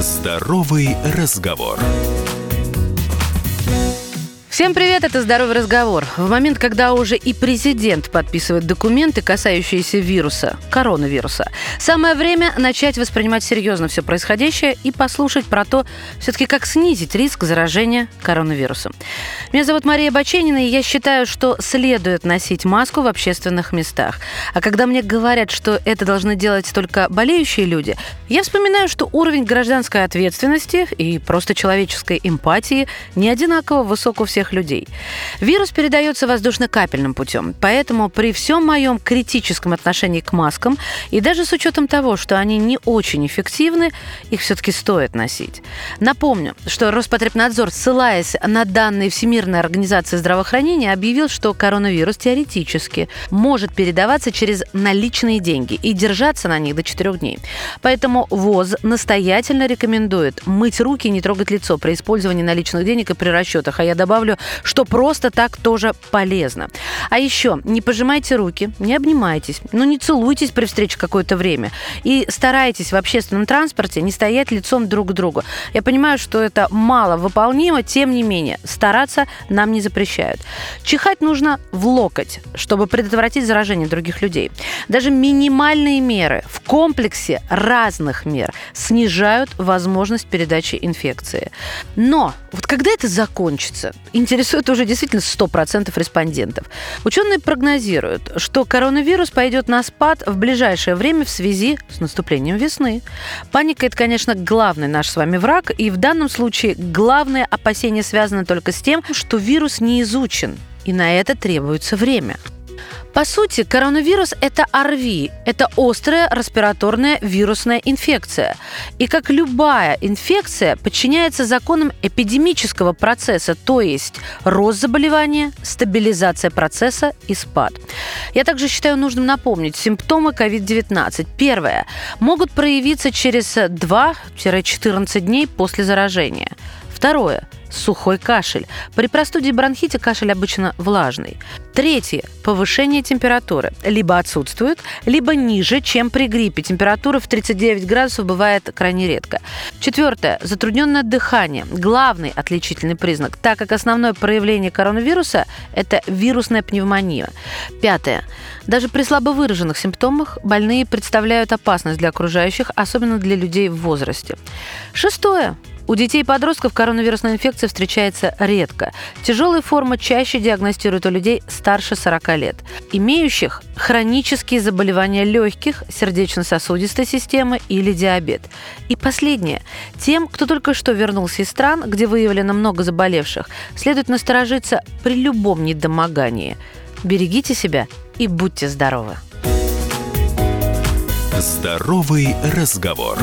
Здоровый разговор. Всем привет, это «Здоровый разговор». В момент, когда уже и президент подписывает документы, касающиеся вируса, коронавируса, самое время начать воспринимать серьезно все происходящее и послушать про то, все-таки как снизить риск заражения коронавирусом. Меня зовут Мария Баченина, и я считаю, что следует носить маску в общественных местах. А когда мне говорят, что это должны делать только болеющие люди, я вспоминаю, что уровень гражданской ответственности и просто человеческой эмпатии не одинаково высок у всех всех людей. Вирус передается воздушно-капельным путем, поэтому при всем моем критическом отношении к маскам и даже с учетом того, что они не очень эффективны, их все-таки стоит носить. Напомню, что Роспотребнадзор, ссылаясь на данные Всемирной организации здравоохранения, объявил, что коронавирус теоретически может передаваться через наличные деньги и держаться на них до 4 дней. Поэтому ВОЗ настоятельно рекомендует мыть руки и не трогать лицо при использовании наличных денег и при расчетах. А я добавлю, что просто так тоже полезно. А еще не пожимайте руки, не обнимайтесь, ну не целуйтесь при встрече какое-то время. И старайтесь в общественном транспорте не стоять лицом друг к другу. Я понимаю, что это мало выполнимо, тем не менее, стараться нам не запрещают. Чихать нужно в локоть, чтобы предотвратить заражение других людей. Даже минимальные меры в комплексе разных мер снижают возможность передачи инфекции. Но вот когда это закончится, интересует уже действительно 100% респондентов. Ученые прогнозируют, что коронавирус пойдет на спад в ближайшее время в связи с наступлением весны. Паника – это, конечно, главный наш с вами враг, и в данном случае главное опасение связано только с тем, что вирус не изучен, и на это требуется время. По сути, коронавирус – это ОРВИ, это острая респираторная вирусная инфекция. И как любая инфекция, подчиняется законам эпидемического процесса, то есть рост заболевания, стабилизация процесса и спад. Я также считаю нужным напомнить симптомы COVID-19. Первое. Могут проявиться через 2-14 дней после заражения. Второе сухой кашель. При простуде бронхите кашель обычно влажный. Третье. Повышение температуры. Либо отсутствует, либо ниже, чем при гриппе. Температура в 39 градусов бывает крайне редко. Четвертое. Затрудненное дыхание. Главный отличительный признак, так как основное проявление коронавируса – это вирусная пневмония. Пятое. Даже при слабо выраженных симптомах больные представляют опасность для окружающих, особенно для людей в возрасте. Шестое. У детей и подростков коронавирусная инфекция встречается редко. Тяжелая форма чаще диагностируют у людей старше 40 лет, имеющих хронические заболевания легких, сердечно-сосудистой системы или диабет. И последнее. Тем, кто только что вернулся из стран, где выявлено много заболевших, следует насторожиться при любом недомогании. Берегите себя и будьте здоровы. Здоровый разговор.